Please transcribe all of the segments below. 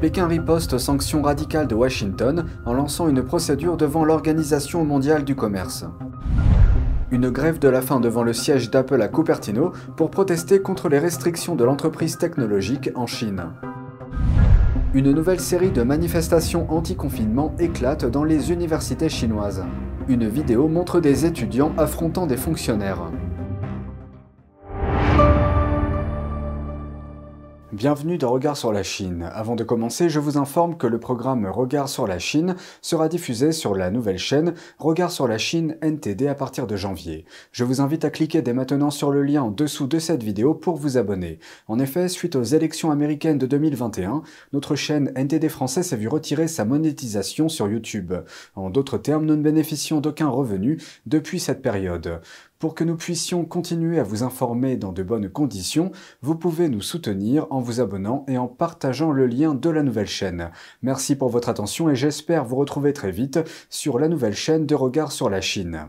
Pékin riposte aux sanctions radicales de Washington en lançant une procédure devant l'Organisation mondiale du commerce. Une grève de la faim devant le siège d'Apple à Cupertino pour protester contre les restrictions de l'entreprise technologique en Chine. Une nouvelle série de manifestations anti-confinement éclate dans les universités chinoises. Une vidéo montre des étudiants affrontant des fonctionnaires. Bienvenue dans Regard sur la Chine. Avant de commencer, je vous informe que le programme Regard sur la Chine sera diffusé sur la nouvelle chaîne Regard sur la Chine NTD à partir de janvier. Je vous invite à cliquer dès maintenant sur le lien en dessous de cette vidéo pour vous abonner. En effet, suite aux élections américaines de 2021, notre chaîne NTD français s'est vue retirer sa monétisation sur YouTube. En d'autres termes, nous ne bénéficions d'aucun revenu depuis cette période. Pour que nous puissions continuer à vous informer dans de bonnes conditions, vous pouvez nous soutenir en vous abonnant et en partageant le lien de la nouvelle chaîne. Merci pour votre attention et j'espère vous retrouver très vite sur la nouvelle chaîne de Regard sur la Chine.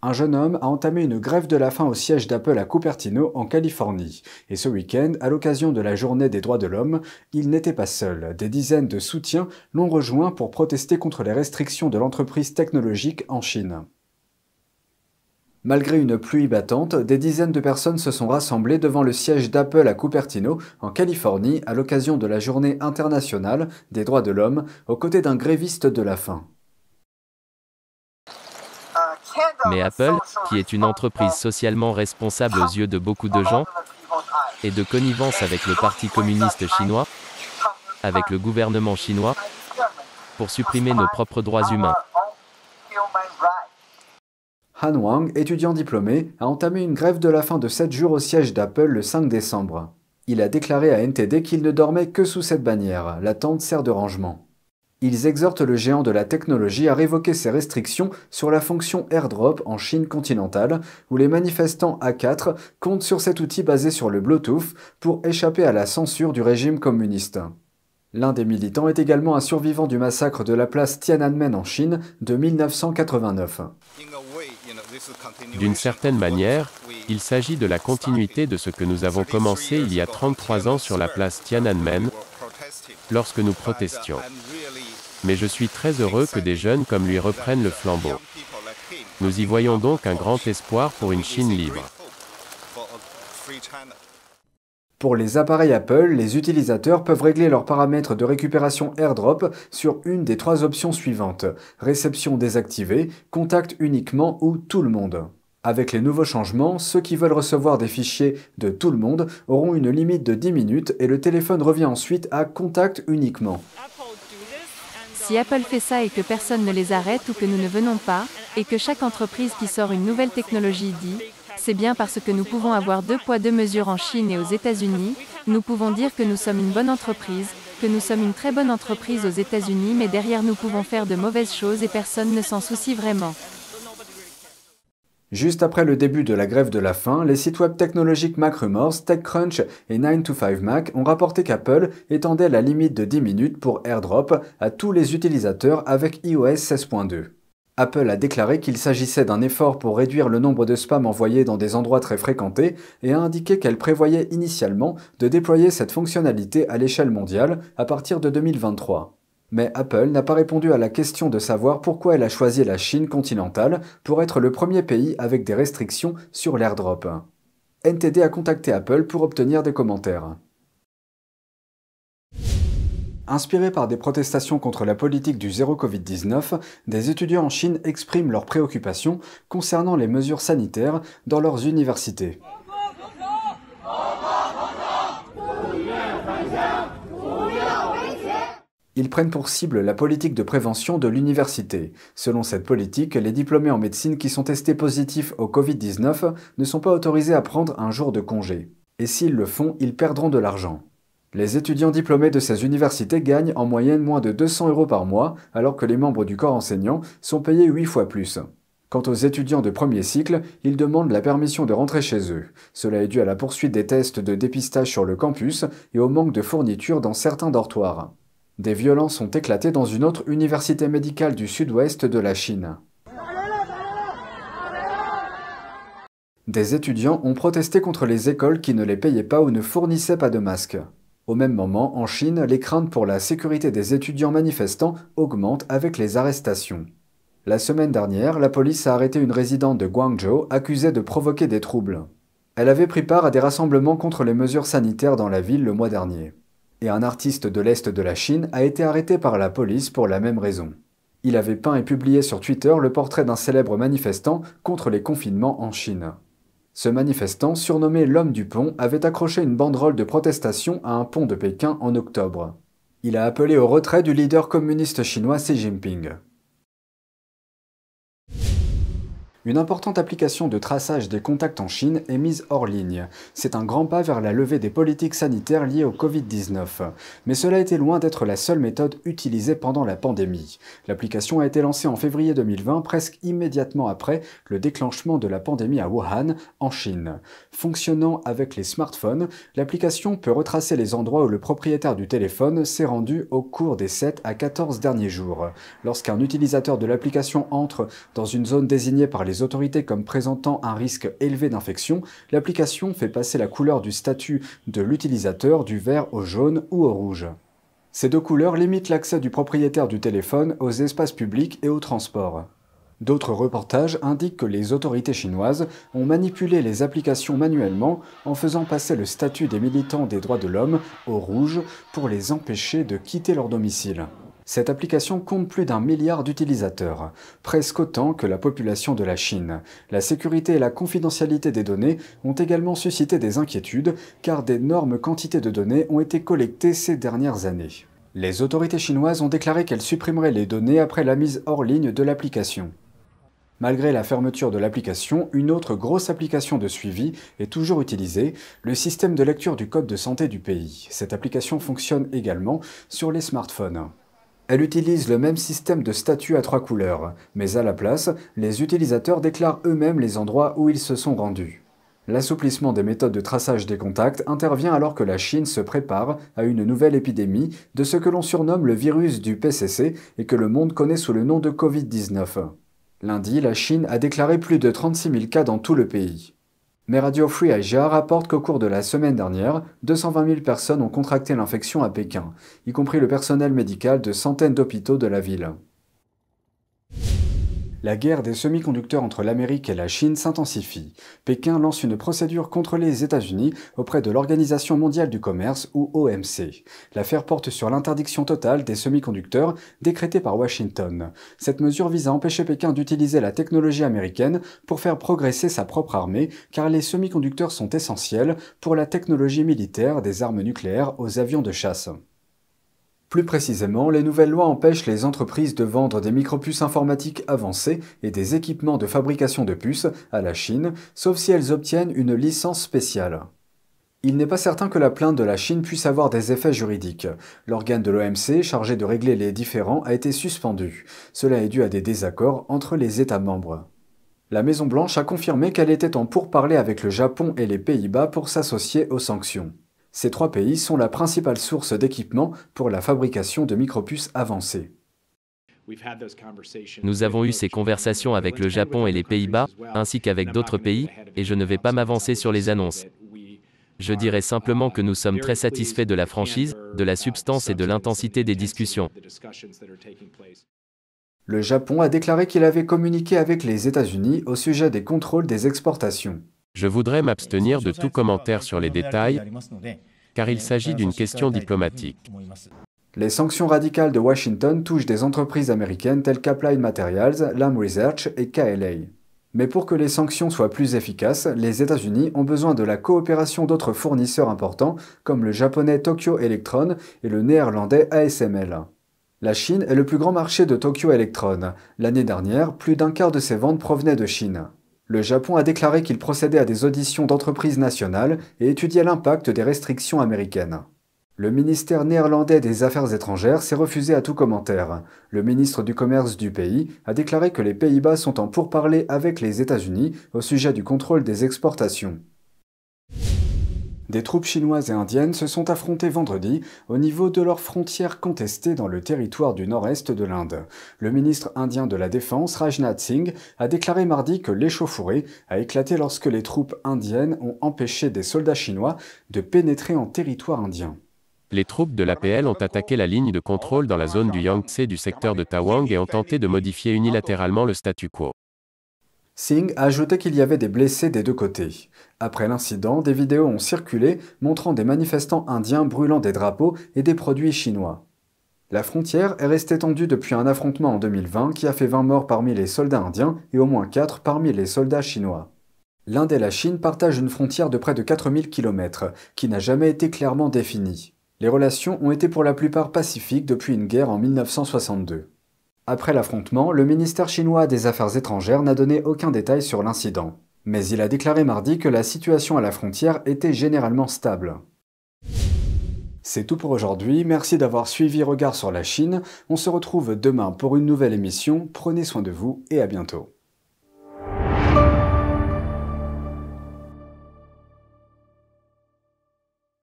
Un jeune homme a entamé une grève de la faim au siège d'Apple à Cupertino, en Californie. Et ce week-end, à l'occasion de la journée des droits de l'homme, il n'était pas seul. Des dizaines de soutiens l'ont rejoint pour protester contre les restrictions de l'entreprise technologique en Chine. Malgré une pluie battante, des dizaines de personnes se sont rassemblées devant le siège d'Apple à Cupertino, en Californie, à l'occasion de la Journée internationale des droits de l'homme, aux côtés d'un gréviste de la faim. Mais Apple, qui est une entreprise socialement responsable aux yeux de beaucoup de gens, est de connivence avec le Parti communiste chinois, avec le gouvernement chinois, pour supprimer nos propres droits humains. Han Wang, étudiant diplômé, a entamé une grève de la faim de 7 jours au siège d'Apple le 5 décembre. Il a déclaré à NTD qu'il ne dormait que sous cette bannière, la tente sert de rangement. Ils exhortent le géant de la technologie à révoquer ses restrictions sur la fonction AirDrop en Chine continentale, où les manifestants A4 comptent sur cet outil basé sur le Bluetooth pour échapper à la censure du régime communiste. L'un des militants est également un survivant du massacre de la place Tiananmen en Chine de 1989. D'une certaine manière, il s'agit de la continuité de ce que nous avons commencé il y a 33 ans sur la place Tiananmen, lorsque nous protestions. Mais je suis très heureux que des jeunes comme lui reprennent le flambeau. Nous y voyons donc un grand espoir pour une Chine libre. Pour les appareils Apple, les utilisateurs peuvent régler leurs paramètres de récupération AirDrop sur une des trois options suivantes. Réception désactivée, contact uniquement ou tout le monde. Avec les nouveaux changements, ceux qui veulent recevoir des fichiers de tout le monde auront une limite de 10 minutes et le téléphone revient ensuite à contact uniquement. Si Apple fait ça et que personne ne les arrête ou que nous ne venons pas, et que chaque entreprise qui sort une nouvelle technologie dit c'est bien parce que nous pouvons avoir deux poids deux mesures en Chine et aux États-Unis, nous pouvons dire que nous sommes une bonne entreprise, que nous sommes une très bonne entreprise aux États-Unis mais derrière nous pouvons faire de mauvaises choses et personne ne s'en soucie vraiment. Juste après le début de la grève de la faim, les sites web technologiques MacRumors, TechCrunch et 9to5Mac ont rapporté qu'Apple étendait la limite de 10 minutes pour AirDrop à tous les utilisateurs avec iOS 16.2. Apple a déclaré qu'il s'agissait d'un effort pour réduire le nombre de spams envoyés dans des endroits très fréquentés et a indiqué qu'elle prévoyait initialement de déployer cette fonctionnalité à l'échelle mondiale à partir de 2023. Mais Apple n'a pas répondu à la question de savoir pourquoi elle a choisi la Chine continentale pour être le premier pays avec des restrictions sur l'airdrop. NTD a contacté Apple pour obtenir des commentaires. Inspirés par des protestations contre la politique du zéro Covid-19, des étudiants en Chine expriment leurs préoccupations concernant les mesures sanitaires dans leurs universités. Ils prennent pour cible la politique de prévention de l'université. Selon cette politique, les diplômés en médecine qui sont testés positifs au Covid-19 ne sont pas autorisés à prendre un jour de congé. Et s'ils le font, ils perdront de l'argent. Les étudiants diplômés de ces universités gagnent en moyenne moins de 200 euros par mois, alors que les membres du corps enseignant sont payés 8 fois plus. Quant aux étudiants de premier cycle, ils demandent la permission de rentrer chez eux. Cela est dû à la poursuite des tests de dépistage sur le campus et au manque de fournitures dans certains dortoirs. Des violences ont éclaté dans une autre université médicale du sud-ouest de la Chine. Des étudiants ont protesté contre les écoles qui ne les payaient pas ou ne fournissaient pas de masques. Au même moment, en Chine, les craintes pour la sécurité des étudiants manifestants augmentent avec les arrestations. La semaine dernière, la police a arrêté une résidente de Guangzhou accusée de provoquer des troubles. Elle avait pris part à des rassemblements contre les mesures sanitaires dans la ville le mois dernier. Et un artiste de l'Est de la Chine a été arrêté par la police pour la même raison. Il avait peint et publié sur Twitter le portrait d'un célèbre manifestant contre les confinements en Chine. Ce manifestant, surnommé l'homme du pont, avait accroché une banderole de protestation à un pont de Pékin en octobre. Il a appelé au retrait du leader communiste chinois Xi Jinping. Une importante application de traçage des contacts en Chine est mise hors ligne. C'est un grand pas vers la levée des politiques sanitaires liées au Covid-19. Mais cela était loin d'être la seule méthode utilisée pendant la pandémie. L'application a été lancée en février 2020, presque immédiatement après le déclenchement de la pandémie à Wuhan, en Chine. Fonctionnant avec les smartphones, l'application peut retracer les endroits où le propriétaire du téléphone s'est rendu au cours des 7 à 14 derniers jours. Lorsqu'un utilisateur de l'application entre dans une zone désignée par les autorités comme présentant un risque élevé d'infection, l'application fait passer la couleur du statut de l'utilisateur du vert au jaune ou au rouge. Ces deux couleurs limitent l'accès du propriétaire du téléphone aux espaces publics et aux transports. D'autres reportages indiquent que les autorités chinoises ont manipulé les applications manuellement en faisant passer le statut des militants des droits de l'homme au rouge pour les empêcher de quitter leur domicile. Cette application compte plus d'un milliard d'utilisateurs, presque autant que la population de la Chine. La sécurité et la confidentialité des données ont également suscité des inquiétudes car d'énormes quantités de données ont été collectées ces dernières années. Les autorités chinoises ont déclaré qu'elles supprimeraient les données après la mise hors ligne de l'application. Malgré la fermeture de l'application, une autre grosse application de suivi est toujours utilisée, le système de lecture du code de santé du pays. Cette application fonctionne également sur les smartphones. Elle utilise le même système de statut à trois couleurs, mais à la place, les utilisateurs déclarent eux-mêmes les endroits où ils se sont rendus. L'assouplissement des méthodes de traçage des contacts intervient alors que la Chine se prépare à une nouvelle épidémie de ce que l'on surnomme le virus du PCC et que le monde connaît sous le nom de Covid-19. Lundi, la Chine a déclaré plus de 36 000 cas dans tout le pays. Mais Radio Free Asia rapporte qu'au cours de la semaine dernière, 220 000 personnes ont contracté l'infection à Pékin, y compris le personnel médical de centaines d'hôpitaux de la ville. La guerre des semi-conducteurs entre l'Amérique et la Chine s'intensifie. Pékin lance une procédure contre les États-Unis auprès de l'Organisation mondiale du commerce ou OMC. L'affaire porte sur l'interdiction totale des semi-conducteurs décrétée par Washington. Cette mesure vise à empêcher Pékin d'utiliser la technologie américaine pour faire progresser sa propre armée car les semi-conducteurs sont essentiels pour la technologie militaire des armes nucléaires aux avions de chasse. Plus précisément, les nouvelles lois empêchent les entreprises de vendre des micropuces informatiques avancées et des équipements de fabrication de puces à la Chine, sauf si elles obtiennent une licence spéciale. Il n'est pas certain que la plainte de la Chine puisse avoir des effets juridiques. L'organe de l'OMC chargé de régler les différends a été suspendu. Cela est dû à des désaccords entre les États membres. La Maison-Blanche a confirmé qu'elle était en pourparlers avec le Japon et les Pays-Bas pour s'associer aux sanctions. Ces trois pays sont la principale source d'équipement pour la fabrication de micropuces avancées. Nous avons eu ces conversations avec le Japon et les Pays-Bas, ainsi qu'avec d'autres pays, et je ne vais pas m'avancer sur les annonces. Je dirais simplement que nous sommes très satisfaits de la franchise, de la substance et de l'intensité des discussions. Le Japon a déclaré qu'il avait communiqué avec les États-Unis au sujet des contrôles des exportations. Je voudrais m'abstenir de tout commentaire sur les détails, car il s'agit d'une question diplomatique. Les sanctions radicales de Washington touchent des entreprises américaines telles qu'Applied Materials, Lam Research et KLA. Mais pour que les sanctions soient plus efficaces, les États-Unis ont besoin de la coopération d'autres fournisseurs importants comme le japonais Tokyo Electron et le néerlandais ASML. La Chine est le plus grand marché de Tokyo Electron. L'année dernière, plus d'un quart de ses ventes provenaient de Chine. Le Japon a déclaré qu'il procédait à des auditions d'entreprises nationales et étudiait l'impact des restrictions américaines. Le ministère néerlandais des Affaires étrangères s'est refusé à tout commentaire. Le ministre du Commerce du pays a déclaré que les Pays-Bas sont en pourparlers avec les États-Unis au sujet du contrôle des exportations. Des troupes chinoises et indiennes se sont affrontées vendredi au niveau de leurs frontières contestées dans le territoire du nord-est de l'Inde. Le ministre indien de la Défense, Rajnath Singh, a déclaré mardi que l'échauffourée a éclaté lorsque les troupes indiennes ont empêché des soldats chinois de pénétrer en territoire indien. Les troupes de l'APL ont attaqué la ligne de contrôle dans la zone du Yangtze du secteur de Tawang et ont tenté de modifier unilatéralement le statu quo. Singh a ajouté qu'il y avait des blessés des deux côtés. Après l'incident, des vidéos ont circulé montrant des manifestants indiens brûlant des drapeaux et des produits chinois. La frontière est restée tendue depuis un affrontement en 2020 qui a fait 20 morts parmi les soldats indiens et au moins 4 parmi les soldats chinois. L'Inde et la Chine partagent une frontière de près de 4000 km, qui n'a jamais été clairement définie. Les relations ont été pour la plupart pacifiques depuis une guerre en 1962. Après l'affrontement, le ministère chinois des Affaires étrangères n'a donné aucun détail sur l'incident. Mais il a déclaré mardi que la situation à la frontière était généralement stable. C'est tout pour aujourd'hui, merci d'avoir suivi Regard sur la Chine. On se retrouve demain pour une nouvelle émission, prenez soin de vous et à bientôt.